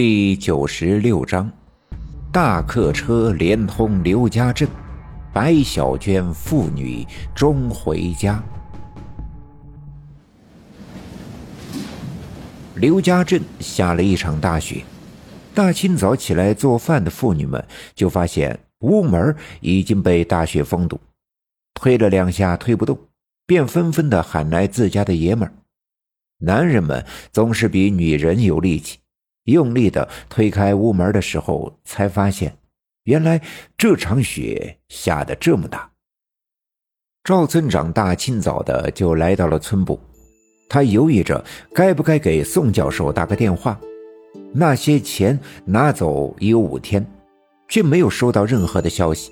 第九十六章，大客车连通刘家镇，白小娟父女终回家。刘家镇下了一场大雪，大清早起来做饭的妇女们就发现屋门已经被大雪封堵，推了两下推不动，便纷纷的喊来自家的爷们儿。男人们总是比女人有力气。用力的推开屋门的时候，才发现，原来这场雪下的这么大。赵村长大清早的就来到了村部，他犹豫着该不该给宋教授打个电话。那些钱拿走已有五天，却没有收到任何的消息。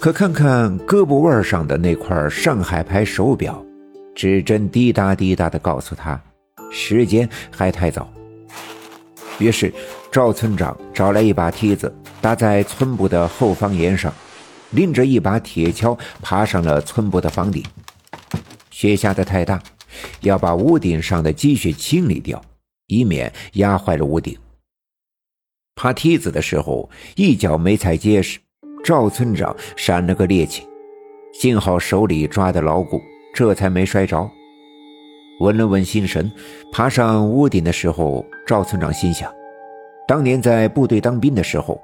可看看胳膊腕上的那块上海牌手表，指针滴答滴答的告诉他，时间还太早。于是，赵村长找来一把梯子，搭在村部的后方檐上，拎着一把铁锹，爬上了村部的房顶。雪下的太大，要把屋顶上的积雪清理掉，以免压坏了屋顶。爬梯子的时候，一脚没踩结实，赵村长闪了个趔趄，幸好手里抓得牢固，这才没摔着。稳了稳心神，爬上屋顶的时候，赵村长心想：当年在部队当兵的时候，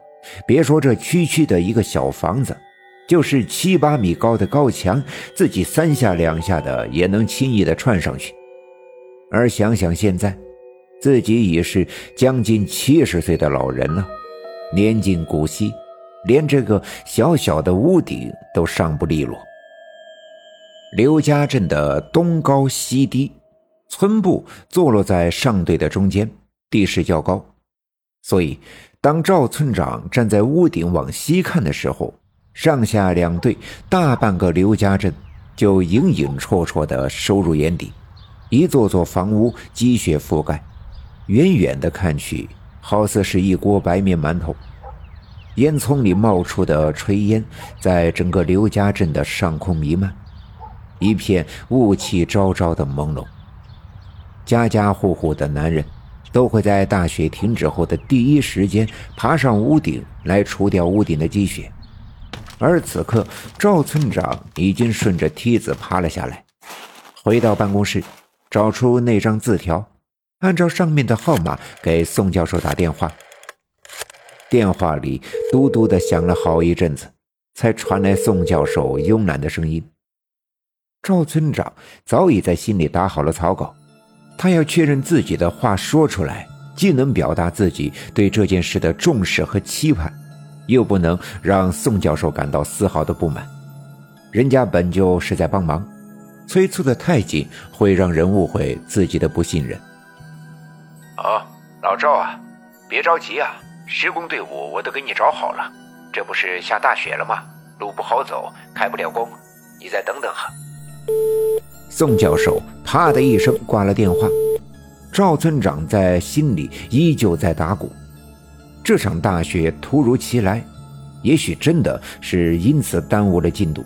别说这区区的一个小房子，就是七八米高的高墙，自己三下两下的也能轻易的窜上去。而想想现在，自己已是将近七十岁的老人了，年近古稀，连这个小小的屋顶都上不利落。刘家镇的东高西低。村部坐落在上队的中间，地势较高，所以当赵村长站在屋顶往西看的时候，上下两队大半个刘家镇就隐隐绰绰地收入眼底。一座座房屋积雪覆盖，远远的看去，好似是一锅白面馒头。烟囱里冒出的炊烟，在整个刘家镇的上空弥漫，一片雾气昭昭的朦胧。家家户户的男人，都会在大雪停止后的第一时间爬上屋顶来除掉屋顶的积雪，而此刻赵村长已经顺着梯子爬了下来，回到办公室，找出那张字条，按照上面的号码给宋教授打电话。电话里嘟嘟的响了好一阵子，才传来宋教授慵懒的声音。赵村长早已在心里打好了草稿。他要确认自己的话说出来，既能表达自己对这件事的重视和期盼，又不能让宋教授感到丝毫的不满。人家本就是在帮忙，催促的太紧会让人误会自己的不信任。哦，老赵啊，别着急啊，施工队伍我都给你找好了。这不是下大雪了吗？路不好走，开不了工，你再等等哈。宋教授啪的一声挂了电话，赵村长在心里依旧在打鼓。这场大雪突如其来，也许真的是因此耽误了进度。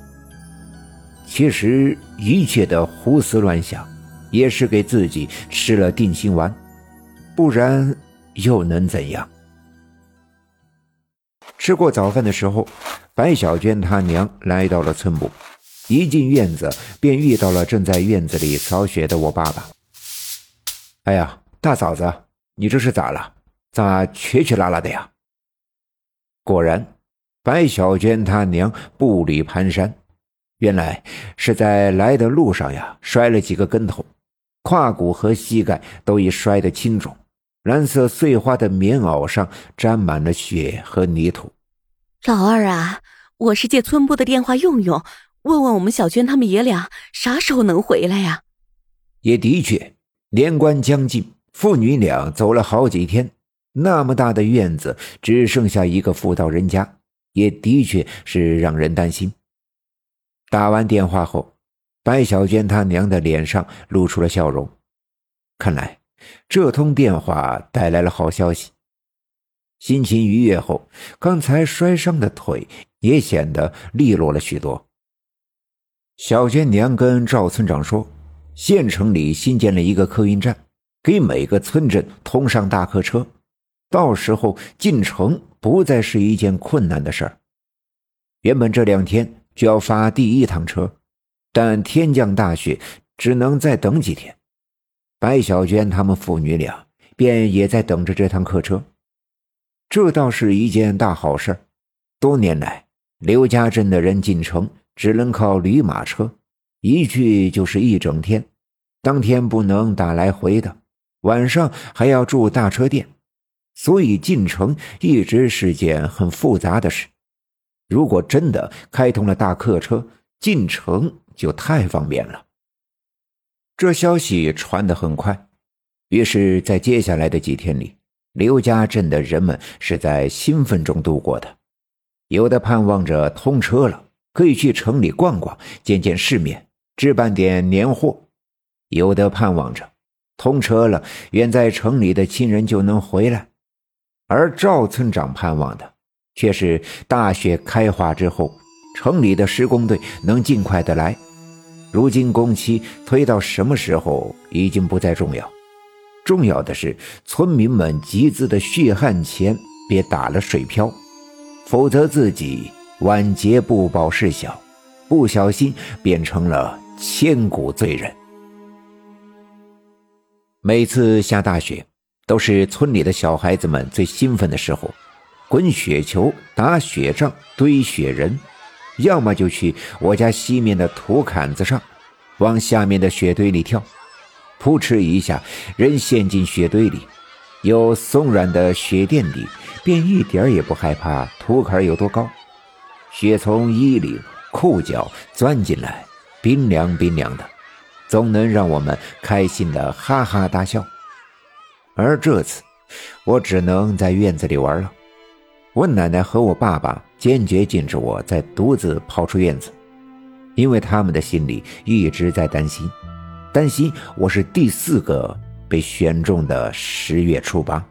其实一切的胡思乱想，也是给自己吃了定心丸，不然又能怎样？吃过早饭的时候，白小娟她娘来到了村部。一进院子，便遇到了正在院子里扫雪的我爸爸。哎呀，大嫂子，你这是咋了？咋瘸瘸拉拉的呀？果然，白小娟她娘步履蹒跚，原来是在来的路上呀，摔了几个跟头，胯骨和膝盖都已摔得青肿，蓝色碎花的棉袄上沾满了血和泥土。老二啊，我是借村部的电话用用。问问我们小娟他们爷俩啥时候能回来呀？也的确，年关将近，父女俩走了好几天，那么大的院子只剩下一个妇道人家，也的确是让人担心。打完电话后，白小娟她娘的脸上露出了笑容，看来这通电话带来了好消息。心情愉悦后，刚才摔伤的腿也显得利落了许多。小娟娘跟赵村长说：“县城里新建了一个客运站，给每个村镇通上大客车。到时候进城不再是一件困难的事儿。原本这两天就要发第一趟车，但天降大雪，只能再等几天。白小娟他们父女俩便也在等着这趟客车。这倒是一件大好事。多年来，刘家镇的人进城只能靠驴马车，一去就是一整天，当天不能打来回的，晚上还要住大车店，所以进城一直是件很复杂的事。如果真的开通了大客车，进城就太方便了。这消息传得很快，于是，在接下来的几天里。刘家镇的人们是在兴奋中度过的，有的盼望着通车了，可以去城里逛逛，见见世面，置办点年货；有的盼望着通车了，远在城里的亲人就能回来。而赵村长盼望的，却是大雪开化之后，城里的施工队能尽快的来。如今工期推到什么时候，已经不再重要。重要的是，村民们集资的血汗钱别打了水漂，否则自己晚节不保事小，不小心变成了千古罪人。每次下大雪，都是村里的小孩子们最兴奋的时候，滚雪球、打雪仗、堆雪人，要么就去我家西面的土坎子上，往下面的雪堆里跳。扑哧一下，人陷进雪堆里，有松软的雪垫底，便一点也不害怕土坎有多高。雪从衣领、裤脚钻进来，冰凉冰凉的，总能让我们开心的哈哈大笑。而这次，我只能在院子里玩了。我奶奶和我爸爸坚决禁止我再独自跑出院子，因为他们的心里一直在担心。担心我是第四个被选中的十月初八。